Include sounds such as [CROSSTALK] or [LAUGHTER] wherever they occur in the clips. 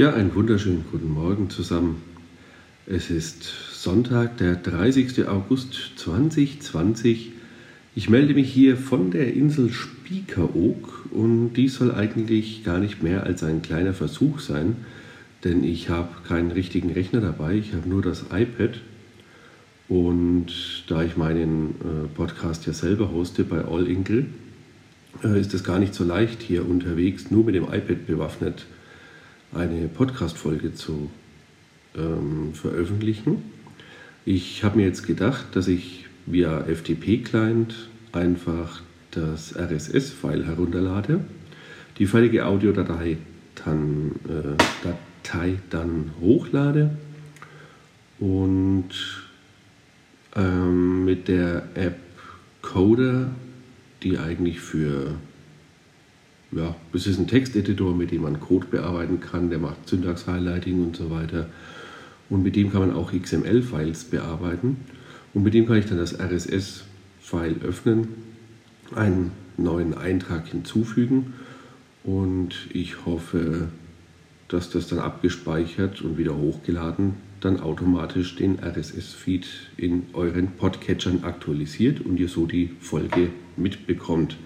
Ja, einen wunderschönen guten Morgen zusammen. Es ist Sonntag, der 30. August 2020. Ich melde mich hier von der Insel Spiekeroog und dies soll eigentlich gar nicht mehr als ein kleiner Versuch sein, denn ich habe keinen richtigen Rechner dabei, ich habe nur das iPad und da ich meinen äh, Podcast ja selber hoste bei All Inkle, äh, ist es gar nicht so leicht, hier unterwegs nur mit dem iPad bewaffnet eine Podcast-Folge zu ähm, veröffentlichen. Ich habe mir jetzt gedacht, dass ich via FTP-Client einfach das RSS-File herunterlade, die fertige Audiodatei dann, äh, Datei dann hochlade und ähm, mit der App Coder, die eigentlich für ja, es ist ein Texteditor, mit dem man Code bearbeiten kann, der macht Syntax-Highlighting und so weiter. Und mit dem kann man auch XML-Files bearbeiten. Und mit dem kann ich dann das RSS-File öffnen, einen neuen Eintrag hinzufügen und ich hoffe, dass das dann abgespeichert und wieder hochgeladen dann automatisch den RSS-Feed in euren Podcatchern aktualisiert und ihr so die Folge mitbekommt.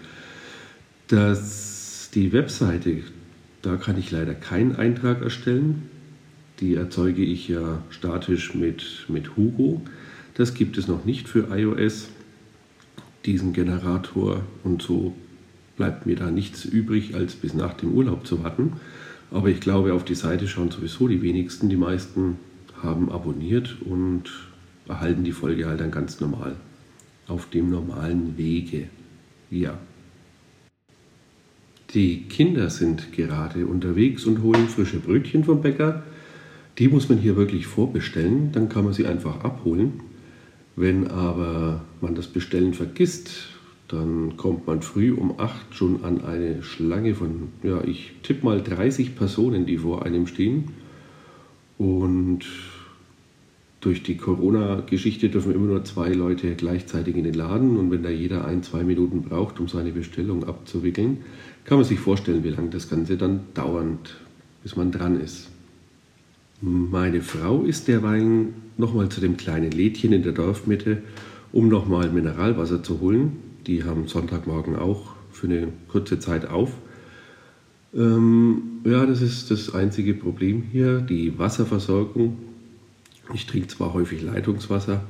Das die Webseite, da kann ich leider keinen Eintrag erstellen. Die erzeuge ich ja statisch mit, mit Hugo. Das gibt es noch nicht für iOS, diesen Generator. Und so bleibt mir da nichts übrig, als bis nach dem Urlaub zu warten. Aber ich glaube, auf die Seite schauen sowieso die wenigsten. Die meisten haben abonniert und erhalten die Folge halt dann ganz normal. Auf dem normalen Wege. Ja. Die Kinder sind gerade unterwegs und holen frische Brötchen vom Bäcker. Die muss man hier wirklich vorbestellen, dann kann man sie einfach abholen. Wenn aber man das Bestellen vergisst, dann kommt man früh um 8 schon an eine Schlange von, ja, ich tippe mal 30 Personen, die vor einem stehen. Und durch die Corona-Geschichte dürfen immer nur zwei Leute gleichzeitig in den Laden und wenn da jeder ein, zwei Minuten braucht, um seine Bestellung abzuwickeln, kann man sich vorstellen, wie lange das Ganze dann dauert, bis man dran ist. Meine Frau ist derweil nochmal zu dem kleinen Lädchen in der Dorfmitte, um nochmal Mineralwasser zu holen. Die haben Sonntagmorgen auch für eine kurze Zeit auf. Ähm, ja, das ist das einzige Problem hier, die Wasserversorgung ich trinke zwar häufig Leitungswasser,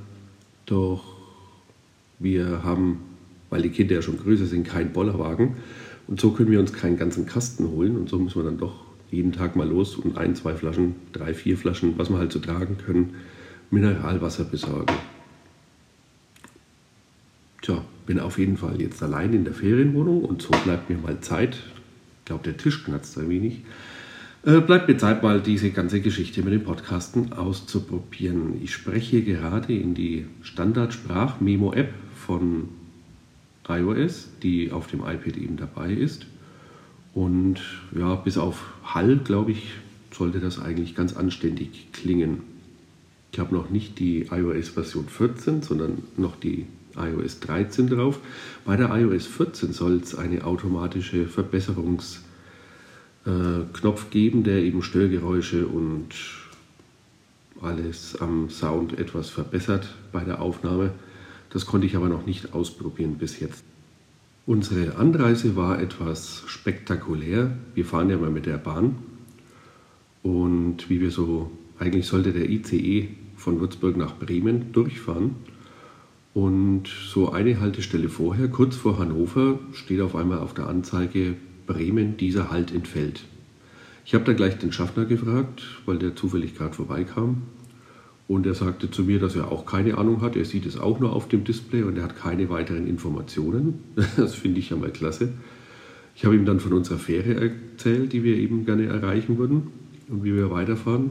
doch wir haben, weil die Kinder ja schon größer sind, keinen Bollerwagen. Und so können wir uns keinen ganzen Kasten holen. Und so müssen wir dann doch jeden Tag mal los und ein, zwei Flaschen, drei, vier Flaschen, was wir halt so tragen können, Mineralwasser besorgen. Tja, bin auf jeden Fall jetzt allein in der Ferienwohnung und so bleibt mir mal Zeit. Ich glaube, der Tisch knatzt ein wenig. Äh, bleibt mir Zeit, mal diese ganze Geschichte mit dem Podcasten auszuprobieren. Ich spreche gerade in die Standard-Sprach-Memo-App von iOS, die auf dem iPad eben dabei ist. Und ja, bis auf Hall, glaube ich, sollte das eigentlich ganz anständig klingen. Ich habe noch nicht die iOS Version 14, sondern noch die iOS 13 drauf. Bei der iOS 14 soll es eine automatische Verbesserungs- Knopf geben, der eben Störgeräusche und alles am Sound etwas verbessert bei der Aufnahme. Das konnte ich aber noch nicht ausprobieren bis jetzt. Unsere Anreise war etwas spektakulär. Wir fahren ja mal mit der Bahn und wie wir so, eigentlich sollte der ICE von Würzburg nach Bremen durchfahren. Und so eine Haltestelle vorher, kurz vor Hannover, steht auf einmal auf der Anzeige Bremen dieser Halt entfällt. Ich habe da gleich den Schaffner gefragt, weil der zufällig gerade vorbeikam. Und er sagte zu mir, dass er auch keine Ahnung hat. Er sieht es auch nur auf dem Display und er hat keine weiteren Informationen. [LAUGHS] Das finde ich ja mal klasse. Ich habe ihm dann von unserer Fähre erzählt, die wir eben gerne erreichen würden und wie wir weiterfahren.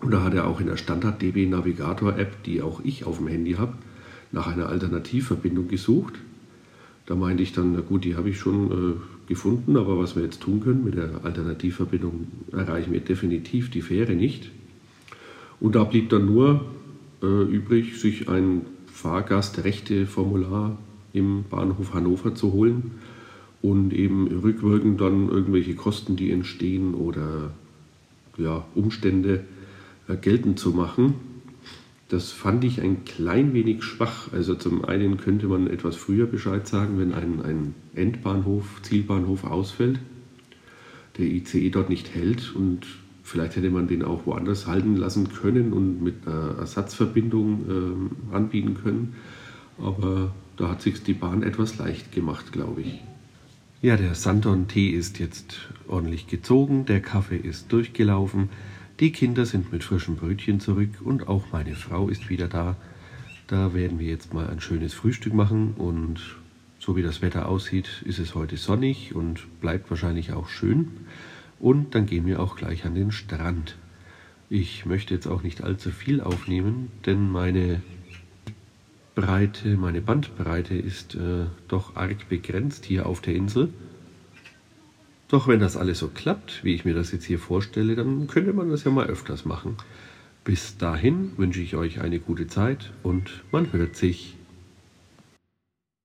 Und da hat er auch in der Standard DB Navigator App, die auch ich auf dem Handy habe, nach einer Alternativverbindung gesucht. Da meinte ich dann, na gut, die habe ich schon äh, gefunden, aber was wir jetzt tun können mit der Alternativverbindung, erreichen wir definitiv die Fähre nicht. Und da blieb dann nur äh, übrig, sich ein Fahrgastrechte-Formular im Bahnhof Hannover zu holen und eben rückwirkend dann irgendwelche Kosten, die entstehen oder ja, Umstände äh, geltend zu machen. Das fand ich ein klein wenig schwach. Also zum einen könnte man etwas früher Bescheid sagen, wenn ein, ein Endbahnhof, Zielbahnhof ausfällt, der ICE dort nicht hält und vielleicht hätte man den auch woanders halten lassen können und mit einer Ersatzverbindung äh, anbieten können. Aber da hat sich die Bahn etwas leicht gemacht, glaube ich. Ja, der Santon-Tee ist jetzt ordentlich gezogen, der Kaffee ist durchgelaufen, die Kinder sind mit frischen Brötchen zurück und auch meine Frau ist wieder da. Da werden wir jetzt mal ein schönes Frühstück machen und so wie das Wetter aussieht, ist es heute sonnig und bleibt wahrscheinlich auch schön. Und dann gehen wir auch gleich an den Strand. Ich möchte jetzt auch nicht allzu viel aufnehmen, denn meine Breite, meine Bandbreite ist äh, doch arg begrenzt hier auf der Insel. Doch wenn das alles so klappt, wie ich mir das jetzt hier vorstelle, dann könnte man das ja mal öfters machen. Bis dahin wünsche ich euch eine gute Zeit und man hört sich.